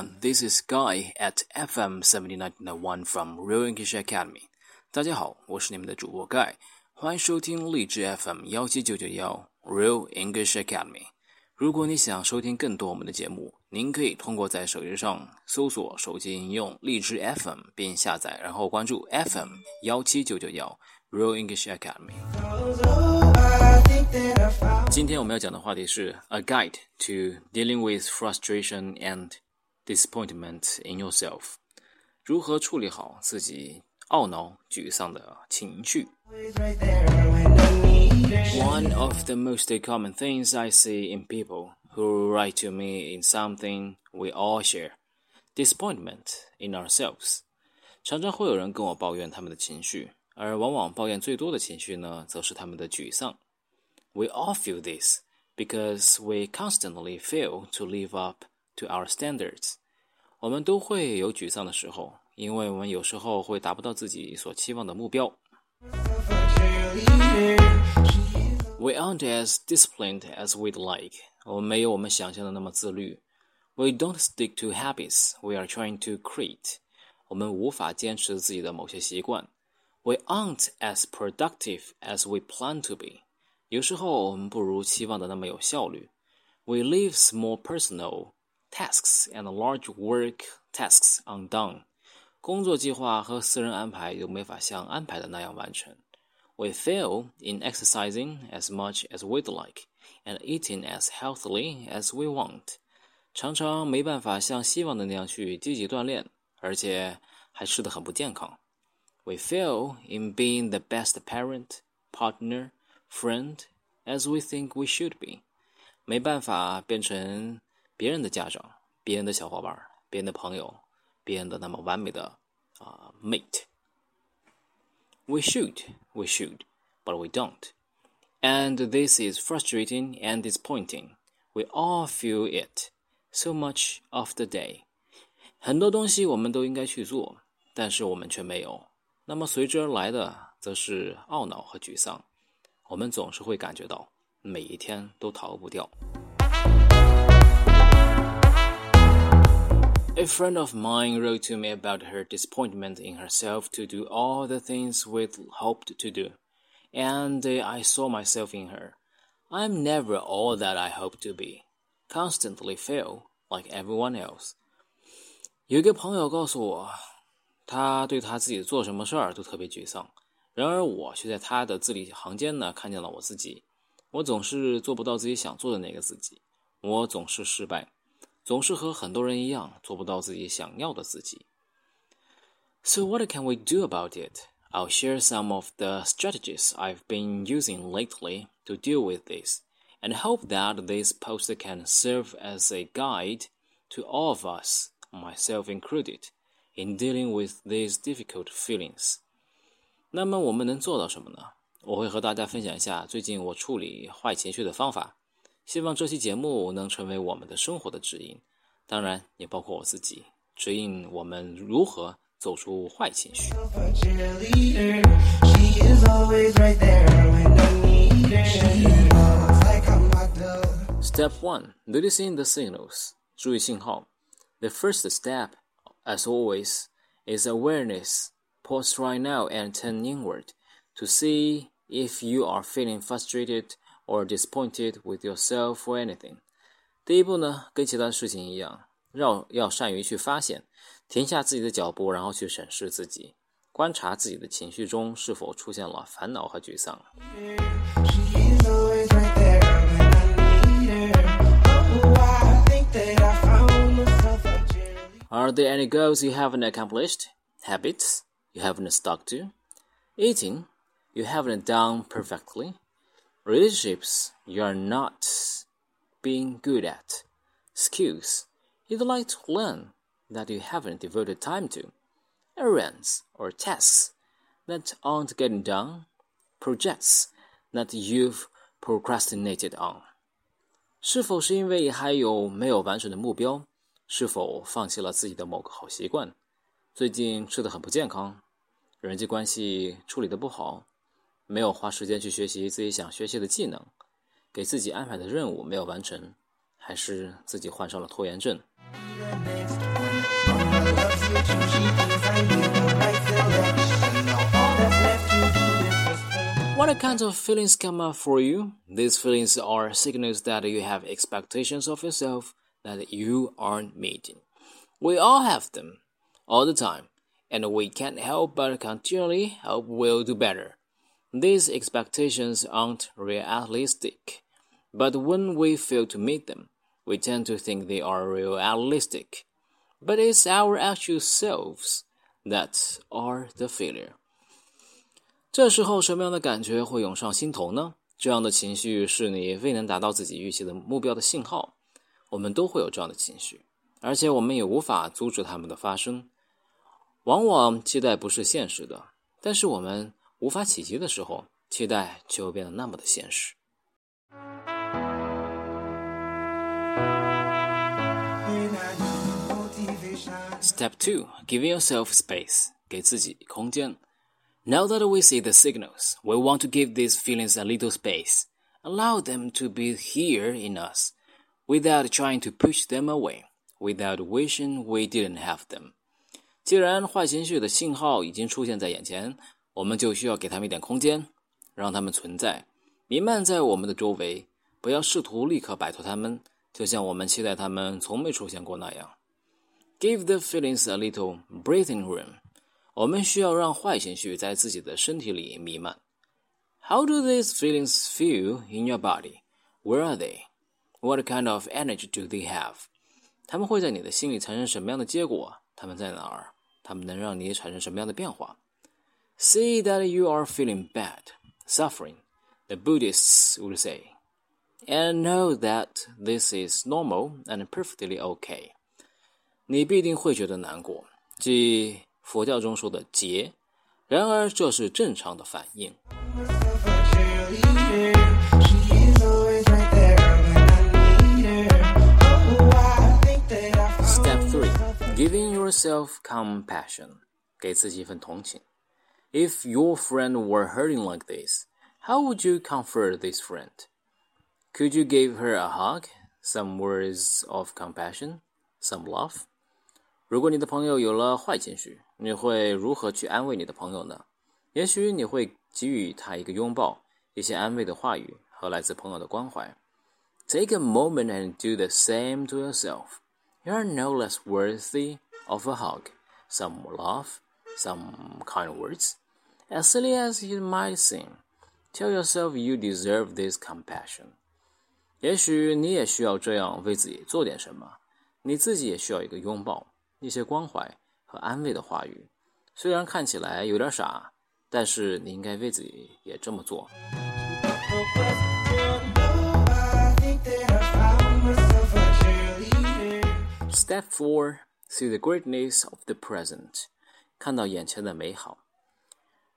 everyone, this is Guy at FM seventy nine point one from Real English Academy。大家好，我是你们的主播 Guy，欢迎收听荔枝 FM 幺七九九幺 Real English Academy。如果你想收听更多我们的节目，您可以通过在手机上搜索手机应用荔枝 FM 并下载，然后关注 FM 幺七九九幺 Real English Academy。今天我们要讲的话题是 A Guide to Dealing with Frustration and Disappointment in Yourself，如何处理好自己懊恼、沮丧的情绪。One of the most common things I see in people who write to me in something we all share disappointment in ourselves。常常会有人跟我抱怨他们的情绪，而往往抱怨最多的情绪呢，则是他们的沮丧。We all feel this because we constantly fail to live up to our standards。我们都会有沮丧的时候，因为我们有时候会达不到自己所期望的目标。We aren't as disciplined as we'd like。我们没有我们想象的那么自律。We don't stick to habits we are trying to create。我们无法坚持自己的某些习惯。We aren't as productive as we plan to be。有时候我们不如期望的那么有效率。We leave small personal tasks and large work tasks undone。工作计划和私人安排都没法像安排的那样完成。We fail in exercising as much as we'd like and eating as healthily as we want。常常没办法像希望的那样去积极锻炼，而且还吃得很不健康。We fail in being the best parent, partner, friend as we think we should be。没办法变成 别人的家长、别人的小伙伴、别人的朋友、别人的那么完美的啊、uh, mate。we should, we should, but we don't. And this is frustrating and disappointing. We all feel it so much of the day. 很多东西我们都应该去做，但是我们却没有。那么随之而来的，则是懊恼和沮丧。我们总是会感觉到，每一天都逃不掉。 A friend of mine wrote to me about her disappointment in herself to do all the things we'd hoped to do, and I saw myself in her. I'm never all that I hope to be, constantly fail like everyone else. 有一个朋友告诉我，他对他自己做什么事儿都特别沮丧，然而我却在他的字里行间呢看见了我自己。我总是做不到自己想做的那个自己，我总是失败。 总是和很多人一样做不到自己想要的自己。So what can we do about it? I'll share some of the strategies I've been using lately to deal with this, and hope that this post can serve as a guide to all of us, myself included, in dealing with these difficult feelings. 那么我们能做到什么呢？我会和大家分享一下最近我处理坏情绪的方法。 希望这期节目能成为我们的生活的指引，当然也包括我自己，指引我们如何走出坏情绪。Step one: noticing the signals. 注意信号。The first step, as always, is awareness. Pause right now and turn inward to see if you are feeling frustrated or disappointed with yourself or anything。第一步呢，跟其他事情一样，要要善于去发现，停下自己的脚步，然后去审视自己，观察自己的情绪中是否出现了烦恼和沮丧。Are there any goals you haven't accomplished? Habits you haven't stuck to? Eating you haven't done perfectly? relationships you are not being good at, skills you'd like to learn that you haven't devoted time to, errands or tasks that aren't getting done, projects that you've procrastinated on. 是否是因为还有没有完成的目标？是否放弃了自己的某个好习惯？最近吃的很不健康，人际关系处理的不好， 没有花时间去学习自己想学习的技能，给自己安排的任务没有完成，还是自己患上了拖延症 What kinds of feelings come up for you? These feelings are signals that you have expectations of yourself that you aren't meeting. We all have them all the time, and we can't help but continually hope we'll do better. These expectations aren't realistic, but when we fail to meet them, we tend to think they are realistic. But it's our actual selves that are the failure. 这时候，什么样的感觉会涌上心头呢？这样的情绪是你未能达到自己预期的目标的信号。我们都会有这样的情绪，而且我们也无法阻止它们的发生。往往期待不是现实的，但是我们 无法企及的时候，期待却又变得那么的现实。Step two: Giving yourself space，给自己空间。Now that we see the signals, we want to give these feelings a little space, allow them to be here in us, without trying to push them away, without wishing we didn't have them. 既然坏情绪的信号已经出现在眼前， 我们就需要给他们一点空间，让他们存在，弥漫在我们的周围，不要试图立刻摆脱他们，就像我们期待他们从没出现过那样。Give the feelings a little breathing room. 我们需要让坏情绪在自己的身体里弥漫。How do these feelings feel in your body? Where are they? What kind of energy do they have? 他们会在你的心里产生什么样的结果？他们在哪儿？他们能让你产生什么样的变化 ？See that you are feeling bad, suffering, the Buddhists would say, and know that this is normal and perfectly okay. 你必定会觉得难过，即佛教中说的劫，然而这是正常的反应。Step three: Giving yourself compassion，给自己一份同情。 If your friend were hurting like this, how would you comfort this friend? Could you give her a hug, some words of compassion, some love? 如果你的朋友有了坏情绪，你会如何去安慰你的朋友呢？也许你会给予他一个拥抱，一些安慰的话语和来自朋友的关怀。Take a moment and do the same to yourself. You are no less worthy of a hug, some love, some kind words. As silly as it might seem, tell yourself you deserve this compassion. 也许你也需要这样为自己做点什么，你自己也需要一个拥抱。一些关怀和安慰的话语，虽然看起来有点傻，但是你应该为自己也这么做。Step four: See the greatness of the present. 看到眼前的美好。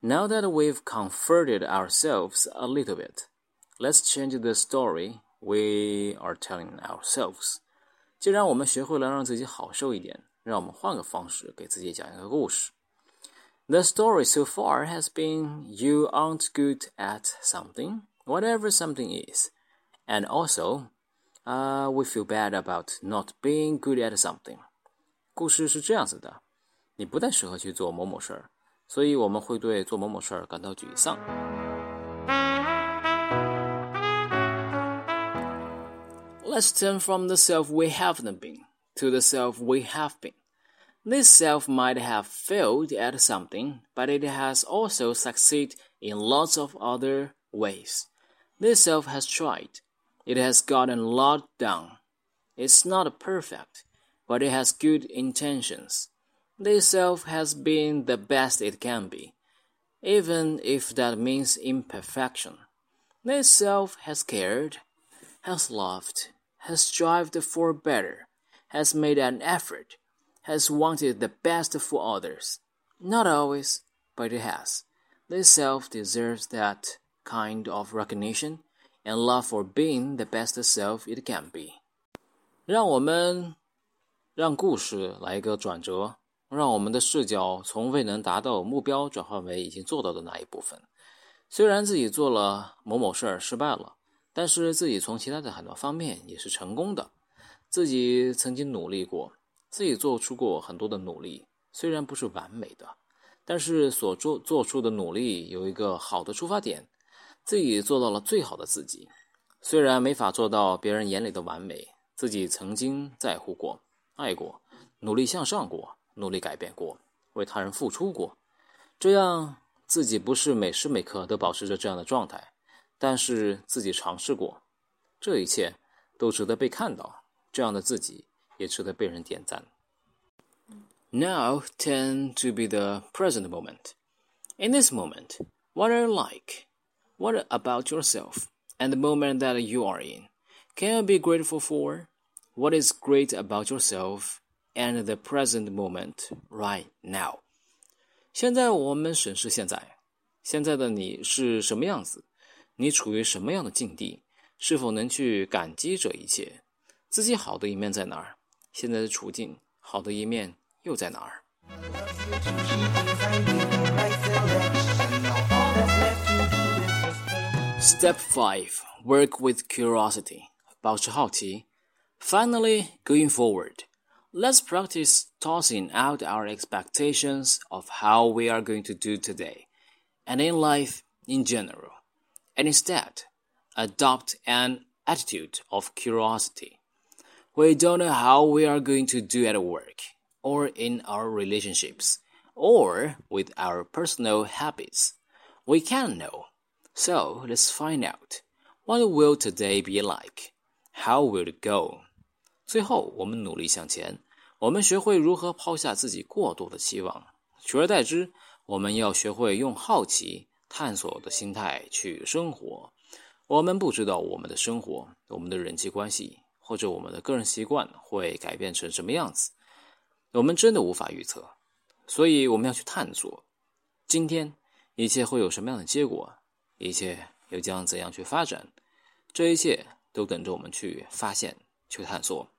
Now that we've comforted ourselves a little bit, let's change the story we are telling ourselves. 既然我们学会了让自己好受一点。让我们换个方式给自己讲一个故事。The story so far has been you aren't good at something, whatever something is, and also, uh, we feel bad about not being good at something. 故事是这样子的：你不太适合去做某某事儿， 所以我们会对做某某事儿感到沮丧。Let's turn from the self we haven't been to the self we have been. This self might have failed at something, but it has also succeeded in lots of other ways. This self has tried. It has gotten a lot done. It's not perfect, but it has good intentions. This self has been the best it can be, even if that means imperfection. This self has cared, has loved, has strived for better has made an effort, has wanted the best for others. Not always, but it has. This self deserves that kind of recognition and love for being the best self it can be. 让我们让故事来一个转折， 让我们的视角从未能达到目标转换为已经做到的那一部分。虽然自己做了某某事儿失败了，但是自己从其他的很多方面也是成功的。自己曾经努力过，自己做出过很多的努力，虽然不是完美的，但是所做做出的努力有一个好的出发点，自己做到了最好的自己。虽然没法做到别人眼里的完美，自己曾经在乎过、爱过、努力向上过、努力改变过、为他人付出过，这样自己不是每时每刻都保持着这样的状态，但是自己尝试过，这一切都值得被看到。这样的自己也值得被人点赞。Now tend to be the present moment. In this moment, what are you like? What about yourself and the moment that you are in? Can you be grateful for? What is great about yourself and the present moment right now? 现在我们审视现在，现在的你是什么样子？你处于什么样的境地？是否能去感激这一切？自己好的一面在哪儿？现在的处境好的一面又在哪儿？Step five: Work with curiosity. 保持好奇。Finally, going forward, let's practice tossing out our expectations of how we are going to do today, and in life in general, and instead adopt an attitude of curiosity. We don't know how we are going to do at work, or in our relationships, or with our personal habits. We can't know. So let's find out. What will today be like? How will it go? 最后，我们努力向前。我们学会如何抛下自己过度的期望，取而代之，我们要学会用好奇、探索的心态去生活。我们不知道我们的生活、我们的人际关系或者我们的个人习惯会改变成什么样子，我们真的无法预测，所以我们要去探索。今天一切会有什么样的结果？一切又将怎样去发展？这一切都等着我们去发现、去探索。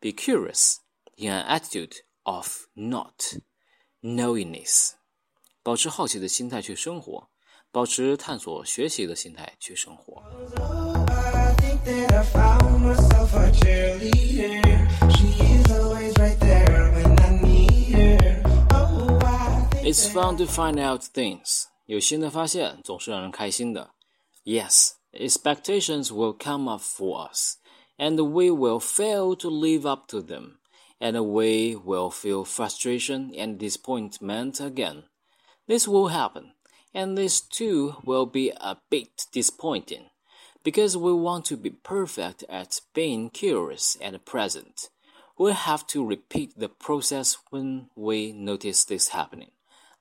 Be curious in an attitude of not knowingness，保持好奇的心态去生活，保持探索、学习的心态去生活。It's fun to find out things. 有新的发现总是让人开心的。Yes, expectations will come up for us, and we will fail to live up to them, and we will feel frustration and disappointment again. This will happen, and this too will be a bit disappointing because we want to be perfect at being curious and present. We have to repeat the process when we notice this happening.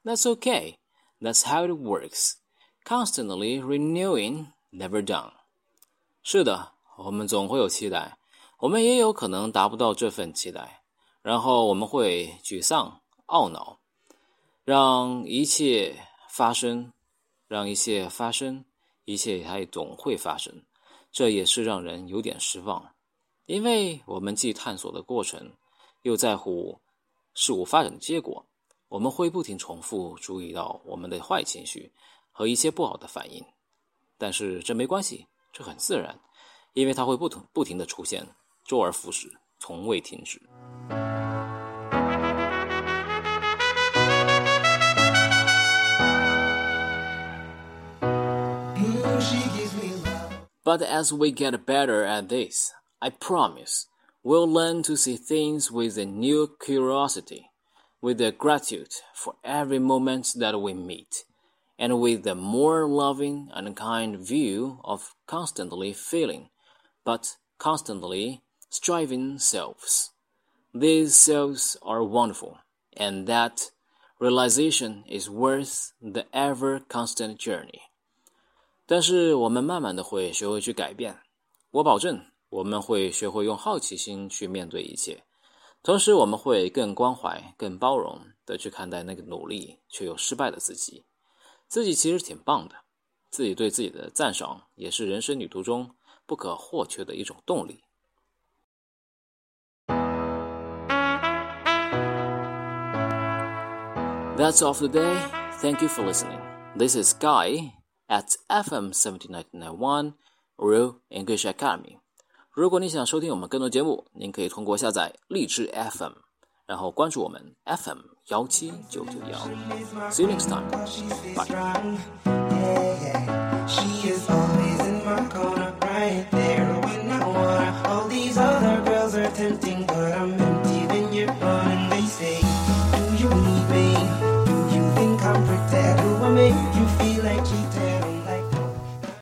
That's okay. That's how it works. Constantly renewing, never done. 是的，我们总会有期待，我们也有可能达不到这份期待，然后我们会沮丧、懊恼，让一切发生，让一切发生。一切还总会发生，这也是让人有点失望，因为我们既探索的过程，又在乎事物发展的结果，我们会不停重复注意到我们的坏情绪和一些不好的反应，但是这没关系，这很自然，因为它会不停不停的出现，周而复始，从未停止。But as we get better at this, I promise, we'll learn to see things with a new curiosity, with a gratitude for every moment that we meet, and with a more loving and kind view of constantly feeling, but constantly striving selves. These selves are wonderful, and that realization is worth the ever constant journey. 但是我们慢慢的会学会去改变，我保证我们会学会用好奇心去面对一切，同时我们会更关怀、更包容的去看待那个努力却又失败的自己。自己其实挺棒的，自己对自己的赞赏也是人生旅途中不可或缺的一种动力。That's all for today. Thank you for listening. This is Guy. at FM 7991 Real English Academy. 如果你想收听我们更多节目，您可以通过下载荔枝 FM，然后关注我们 FM 幺七九九幺。See you next time. Bye.